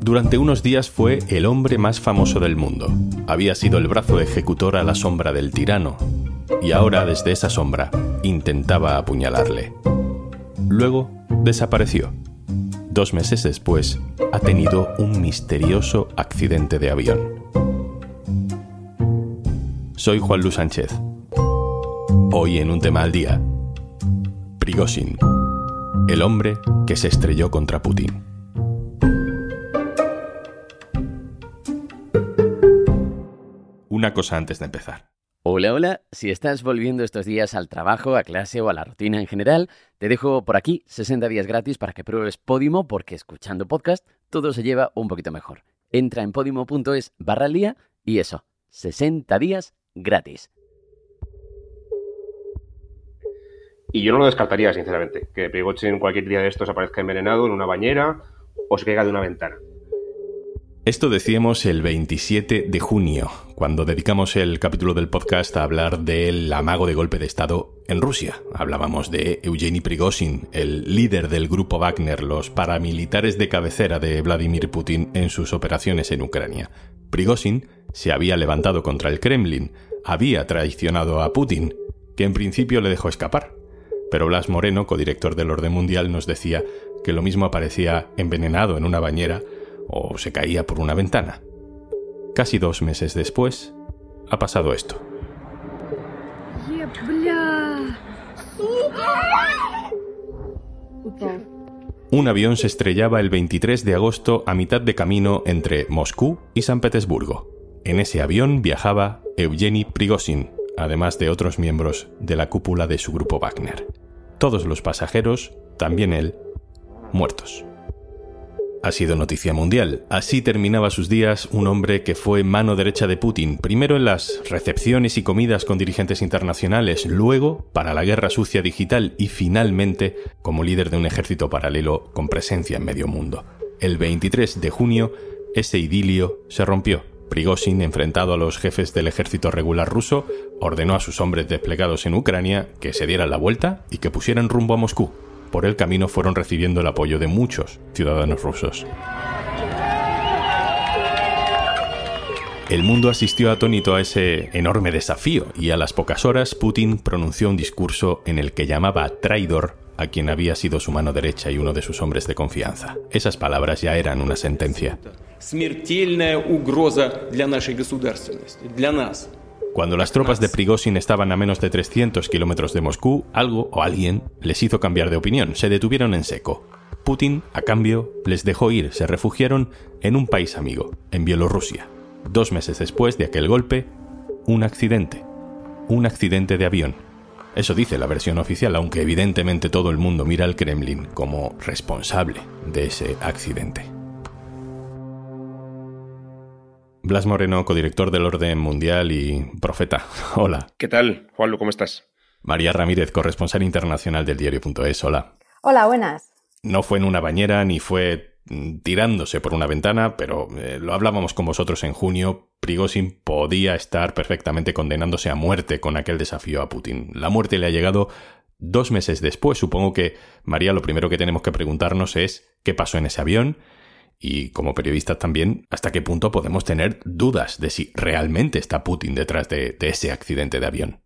Durante unos días fue el hombre más famoso del mundo. Había sido el brazo ejecutor a la sombra del tirano, y ahora desde esa sombra intentaba apuñalarle. Luego desapareció. Dos meses después ha tenido un misterioso accidente de avión. Soy Juan Luis Sánchez. Hoy en un tema al día. Prigozhin, el hombre que se estrelló contra Putin. Una cosa antes de empezar. Hola, hola. Si estás volviendo estos días al trabajo, a clase o a la rutina en general, te dejo por aquí 60 días gratis para que pruebes Podimo porque escuchando podcast todo se lleva un poquito mejor. Entra en podimo.es barra día y eso, 60 días gratis. Y yo no lo descartaría, sinceramente, que en cualquier día de estos aparezca envenenado en una bañera o se caiga de una ventana. Esto decíamos el 27 de junio, cuando dedicamos el capítulo del podcast a hablar del amago de golpe de Estado en Rusia. Hablábamos de Eugeni Prigozhin, el líder del grupo Wagner, los paramilitares de cabecera de Vladimir Putin en sus operaciones en Ucrania. Prigozhin se había levantado contra el Kremlin, había traicionado a Putin, que en principio le dejó escapar. Pero Blas Moreno, codirector del Orden Mundial, nos decía que lo mismo aparecía envenenado en una bañera o se caía por una ventana. Casi dos meses después, ha pasado esto. Un avión se estrellaba el 23 de agosto a mitad de camino entre Moscú y San Petersburgo. En ese avión viajaba Evgeny Prigozhin, además de otros miembros de la cúpula de su grupo Wagner. Todos los pasajeros, también él, muertos ha sido noticia mundial. Así terminaba sus días un hombre que fue mano derecha de Putin, primero en las recepciones y comidas con dirigentes internacionales, luego para la guerra sucia digital y finalmente como líder de un ejército paralelo con presencia en medio mundo. El 23 de junio, ese idilio se rompió. Prigozhin, enfrentado a los jefes del ejército regular ruso, ordenó a sus hombres desplegados en Ucrania que se dieran la vuelta y que pusieran rumbo a Moscú por el camino fueron recibiendo el apoyo de muchos ciudadanos rusos. El mundo asistió atónito a ese enorme desafío y a las pocas horas Putin pronunció un discurso en el que llamaba traidor a quien había sido su mano derecha y uno de sus hombres de confianza. Esas palabras ya eran una sentencia. Cuando las tropas de Prigozhin estaban a menos de 300 kilómetros de Moscú, algo o alguien les hizo cambiar de opinión, se detuvieron en seco. Putin, a cambio, les dejó ir, se refugiaron en un país amigo, en Bielorrusia. Dos meses después de aquel golpe, un accidente. Un accidente de avión. Eso dice la versión oficial, aunque evidentemente todo el mundo mira al Kremlin como responsable de ese accidente. Blas Moreno, codirector del Orden Mundial y profeta. Hola. ¿Qué tal, Juanlu? ¿Cómo estás? María Ramírez, corresponsal internacional del diario.es. Hola. Hola, buenas. No fue en una bañera ni fue tirándose por una ventana, pero eh, lo hablábamos con vosotros en junio. Prigozhin podía estar perfectamente condenándose a muerte con aquel desafío a Putin. La muerte le ha llegado dos meses después. Supongo que, María, lo primero que tenemos que preguntarnos es qué pasó en ese avión y como periodistas también, hasta qué punto podemos tener dudas de si realmente está Putin detrás de, ese accidente de avión.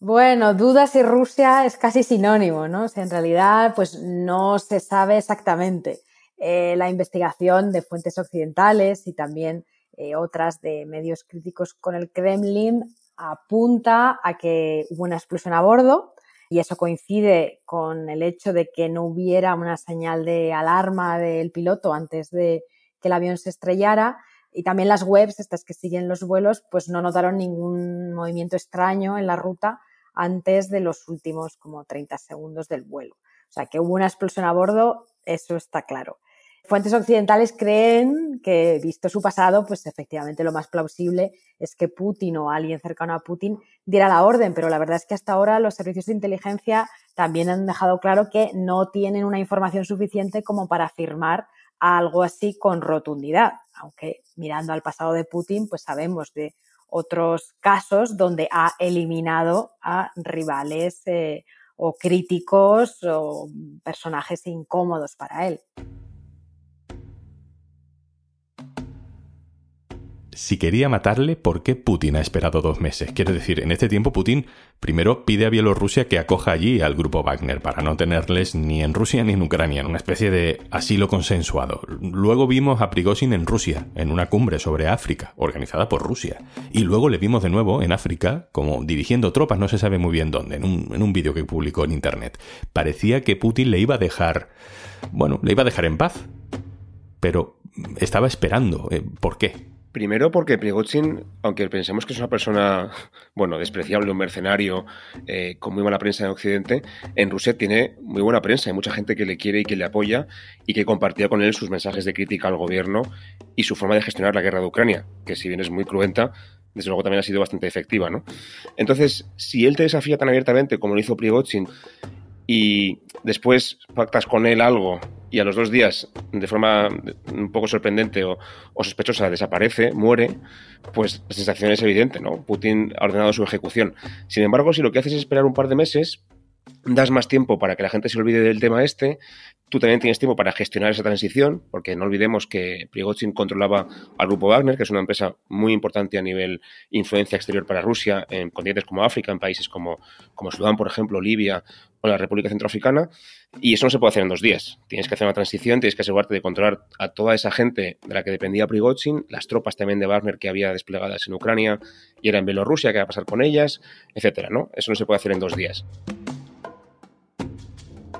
Bueno, dudas y Rusia es casi sinónimo, ¿no? en realidad, pues no se sabe exactamente. Eh, la investigación de fuentes occidentales y también eh, otras de medios críticos con el Kremlin apunta a que hubo una explosión a bordo, y eso coincide con el hecho de que no hubiera una señal de alarma del piloto antes de que el avión se estrellara y también las webs, estas que siguen los vuelos, pues no notaron ningún movimiento extraño en la ruta antes de los últimos como 30 segundos del vuelo. O sea, que hubo una explosión a bordo, eso está claro. Fuentes occidentales creen que, visto su pasado, pues efectivamente lo más plausible es que Putin o alguien cercano a Putin diera la orden, pero la verdad es que hasta ahora los servicios de inteligencia también han dejado claro que no tienen una información suficiente como para afirmar algo así con rotundidad, aunque mirando al pasado de Putin, pues sabemos de otros casos donde ha eliminado a rivales eh, o críticos o personajes incómodos para él. Si quería matarle, ¿por qué Putin ha esperado dos meses? Quiere decir, en este tiempo Putin primero pide a Bielorrusia que acoja allí al grupo Wagner para no tenerles ni en Rusia ni en Ucrania, en una especie de asilo consensuado. Luego vimos a Prigozhin en Rusia, en una cumbre sobre África, organizada por Rusia. Y luego le vimos de nuevo en África, como dirigiendo tropas, no se sabe muy bien dónde, en un, en un vídeo que publicó en Internet. Parecía que Putin le iba a dejar... Bueno, le iba a dejar en paz. Pero estaba esperando. Eh, ¿Por qué? Primero porque Prigozhin, aunque pensemos que es una persona, bueno, despreciable, un mercenario, eh, con muy mala prensa en Occidente, en Rusia tiene muy buena prensa. Hay mucha gente que le quiere y que le apoya y que compartía con él sus mensajes de crítica al gobierno y su forma de gestionar la guerra de Ucrania, que si bien es muy cruenta, desde luego también ha sido bastante efectiva, ¿no? Entonces, si él te desafía tan abiertamente como lo hizo Prigozhin y después pactas con él algo y a los dos días, de forma un poco sorprendente o, sospechosa, desaparece, muere, pues la sensación es evidente, ¿no? Putin ha ordenado su ejecución. Sin embargo, si lo que haces es esperar un par de meses, das más tiempo para que la gente se olvide del tema este, tú también tienes tiempo para gestionar esa transición, porque no olvidemos que Prigozhin controlaba al grupo Wagner, que es una empresa muy importante a nivel influencia exterior para Rusia en continentes como África, en países como, como Sudán, por ejemplo, Libia o la República Centroafricana, y eso no se puede hacer en dos días. Tienes que hacer una transición, tienes que asegurarte de controlar a toda esa gente de la que dependía Prigozhin, las tropas también de Wagner que había desplegadas en Ucrania y era en Bielorrusia, qué va a pasar con ellas, etcétera, ¿no? Eso no se puede hacer en dos días.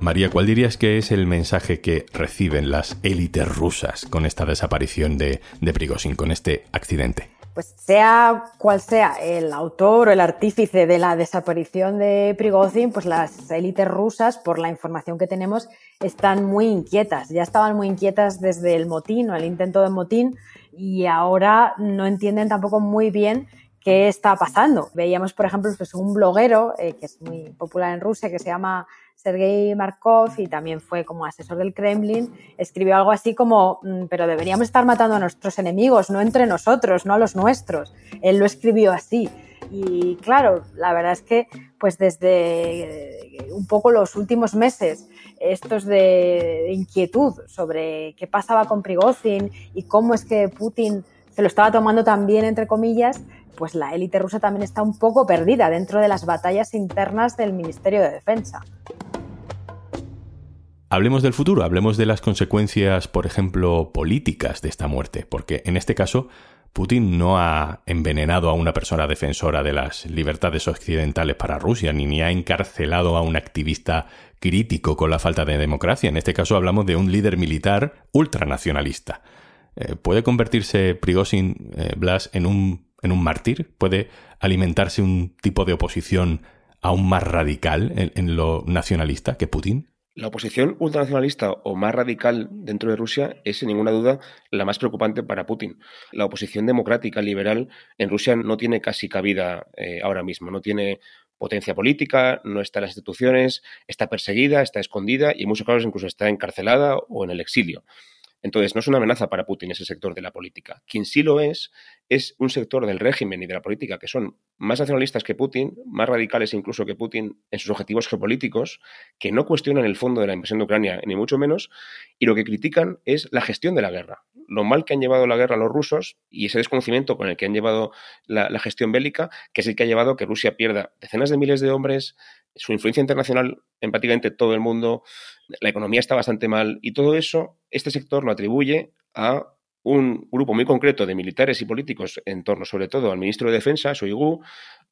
María, ¿cuál dirías que es el mensaje que reciben las élites rusas con esta desaparición de, de Prigozhin, con este accidente? Pues sea cual sea el autor o el artífice de la desaparición de Prigozhin, pues las élites rusas, por la información que tenemos, están muy inquietas. Ya estaban muy inquietas desde el motín o el intento de motín y ahora no entienden tampoco muy bien qué está pasando. Veíamos, por ejemplo, pues un bloguero eh, que es muy popular en Rusia que se llama Sergei Markov y también fue como asesor del Kremlin, escribió algo así como, mm, pero deberíamos estar matando a nuestros enemigos, no entre nosotros, no a los nuestros. Él lo escribió así. Y claro, la verdad es que pues desde eh, un poco los últimos meses, estos de inquietud sobre qué pasaba con Prigozhin y cómo es que Putin se lo estaba tomando también, entre comillas, pues la élite rusa también está un poco perdida dentro de las batallas internas del Ministerio de Defensa. Hablemos del futuro, hablemos de las consecuencias, por ejemplo, políticas de esta muerte, porque en este caso Putin no ha envenenado a una persona defensora de las libertades occidentales para Rusia, ni, ni ha encarcelado a un activista crítico con la falta de democracia. En este caso hablamos de un líder militar ultranacionalista. Eh, ¿Puede convertirse Prigozhin, eh, Blas, en un, en un mártir? ¿Puede alimentarse un tipo de oposición aún más radical en lo nacionalista que Putin? La oposición ultranacionalista o más radical dentro de Rusia es, sin ninguna duda, la más preocupante para Putin. La oposición democrática liberal en Rusia no tiene casi cabida eh, ahora mismo, no tiene potencia política, no está en las instituciones, está perseguida, está escondida y en muchos casos incluso está encarcelada o en el exilio. Entonces, no es una amenaza para Putin ese sector de la política. Quien sí lo es, es un sector del régimen y de la política que son más nacionalistas que Putin, más radicales incluso que Putin en sus objetivos geopolíticos, que no cuestionan el fondo de la invasión de Ucrania, ni mucho menos, y lo que critican es la gestión de la guerra. Lo mal que han llevado la guerra los rusos y ese desconocimiento con el que han llevado la, la gestión bélica, que es el que ha llevado a que Rusia pierda decenas de miles de hombres, su influencia internacional en prácticamente todo el mundo, la economía está bastante mal y todo eso, este sector lo atribuye a un grupo muy concreto de militares y políticos en torno sobre todo al ministro de Defensa, Shoigu,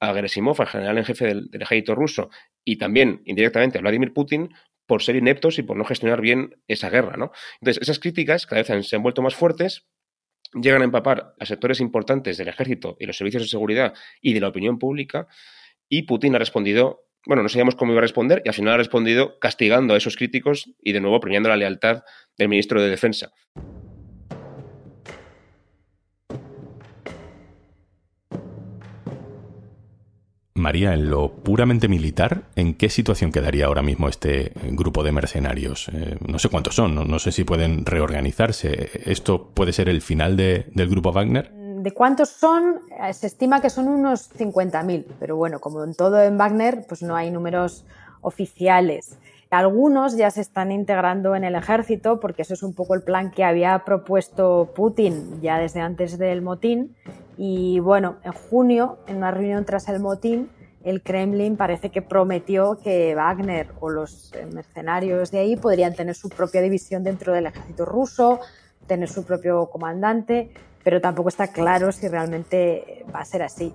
a Gerasimov, al general en jefe del, ejército ruso, y también indirectamente a Vladimir Putin, por ser ineptos y por no gestionar bien esa guerra. Entonces, esas críticas cada vez se han vuelto más fuertes, llegan a empapar a sectores importantes del ejército y los servicios de seguridad y de la opinión pública, y Putin ha respondido bueno, no sabíamos cómo iba a responder y al final ha respondido castigando a esos críticos y de nuevo premiando la lealtad del ministro de Defensa. María, en lo puramente militar, ¿en qué situación quedaría ahora mismo este grupo de mercenarios? Eh, no sé cuántos son, no, sé si pueden reorganizarse. ¿Esto puede ser el final del grupo Wagner? ¿De cuántos son? Eh, se estima que son unos 50.000, pero bueno, como en todo en Wagner, pues no hay números oficiales. Algunos ya se están integrando en el ejército porque eso es un poco el plan que había propuesto Putin ya desde antes del motín. Y bueno, en junio, en una reunión tras el motín, el Kremlin parece que prometió que Wagner o los mercenarios de ahí podrían tener su propia división dentro del ejército ruso, tener su propio comandante, pero tampoco está claro si realmente va a ser así.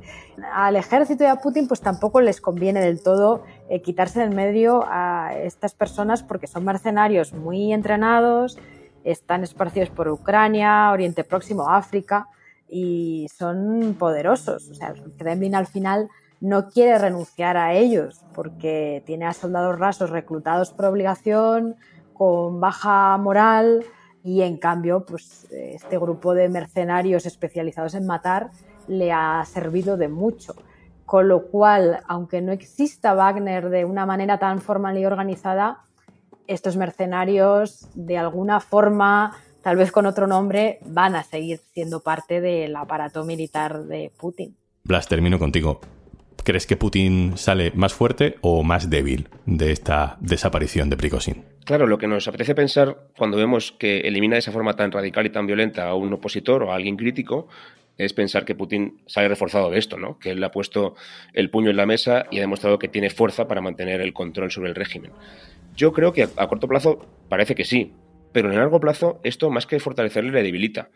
Al ejército y a Putin pues tampoco les conviene del todo eh, quitarse del medio a estas personas porque son mercenarios muy entrenados, están esparcidos por Ucrania, Oriente Próximo, África y son poderosos. O sea, el Kremlin al final no quiere renunciar a ellos porque tiene a soldados rasos reclutados por obligación, con baja moral y en cambio pues este grupo de mercenarios especializados en matar le ha servido de mucho. Con lo cual, aunque no exista Wagner de una manera tan formal y organizada, estos mercenarios de alguna forma, tal vez con otro nombre, van a seguir siendo parte del aparato militar de Putin. Blas, termino contigo. ¿Crees que Putin sale más fuerte o más débil de esta desaparición de Prigozhin? Claro, lo que nos apetece pensar cuando vemos que elimina de esa forma tan radical y tan violenta a un opositor o a alguien crítico es pensar que Putin sale reforzado de esto, ¿no? Que él ha puesto el puño en la mesa y ha demostrado que tiene fuerza para mantener el control sobre el régimen. Yo creo que a corto plazo parece que sí, pero en el largo plazo esto más que fortalecerle le debilita.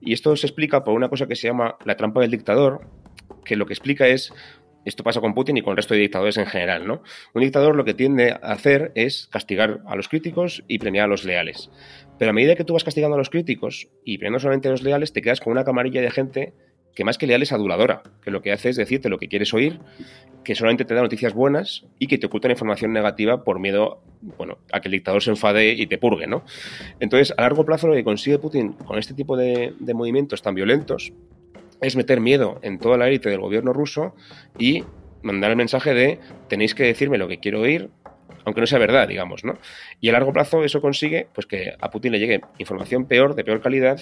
Y esto se explica por una cosa que se llama la trampa del dictador, que lo que explica es esto pasa con Putin y con el resto de dictadores en general, ¿no? Un dictador lo que tiende a hacer es castigar a los críticos y premiar a los leales. Pero a medida que tú vas castigando a los críticos y premiando solamente a los leales, te quedas con una camarilla de gente que más que leal es aduladora, que lo que hace es decirte lo que quieres oír, que solamente te da noticias buenas y que te oculta información negativa por miedo, bueno, a que el dictador se enfade y te purgue, ¿no? Entonces, a largo plazo lo que consigue Putin con este tipo de movimientos tan violentos es meter miedo en toda la élite del gobierno ruso y mandar el mensaje de tenéis que decirme lo que quiero oír, aunque no sea verdad, digamos, ¿no? Y a largo plazo eso consigue pues que a Putin le llegue información peor, de peor calidad,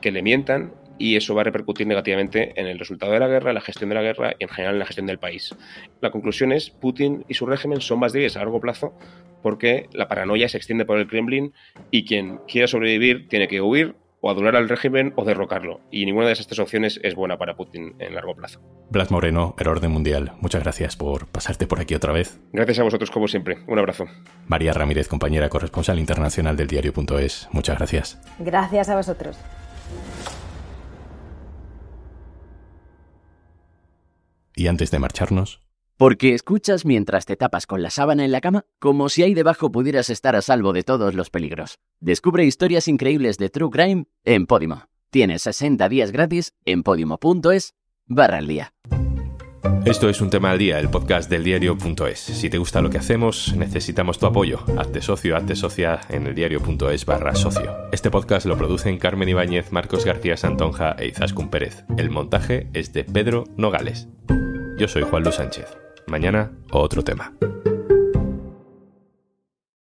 que le mientan y eso va a repercutir negativamente en el resultado de la guerra, la gestión de la guerra y en general en la gestión del país. La conclusión es Putin y su régimen son más débiles a largo plazo porque la paranoia se extiende por el Kremlin y quien quiera sobrevivir tiene que huir o adular al régimen o derrocarlo. Y ninguna de esas tres opciones es buena para Putin en largo plazo. Blas Moreno, el orden mundial, muchas gracias por pasarte por aquí otra vez. Gracias a vosotros como siempre. Un abrazo. María Ramírez, compañera corresponsal internacional del diario.es, muchas gracias. Gracias a vosotros. Y antes de marcharnos, porque escuchas mientras te tapas con la sábana en la cama, como si ahí debajo pudieras estar a salvo de todos los peligros. Descubre historias increíbles de True Crime en Podimo. Tienes 60 días gratis en podimo.es barra al día. Esto es un tema al día, el podcast del diario.es. Si te gusta lo que hacemos, necesitamos tu apoyo. Hazte socio, hazte socia en el diario.es barra socio. Este podcast lo producen Carmen Ibáñez, Marcos García Santonja e Izaskun Pérez. El montaje es de Pedro Nogales. Yo soy Juan Luis Sánchez. Mañana, otro tema.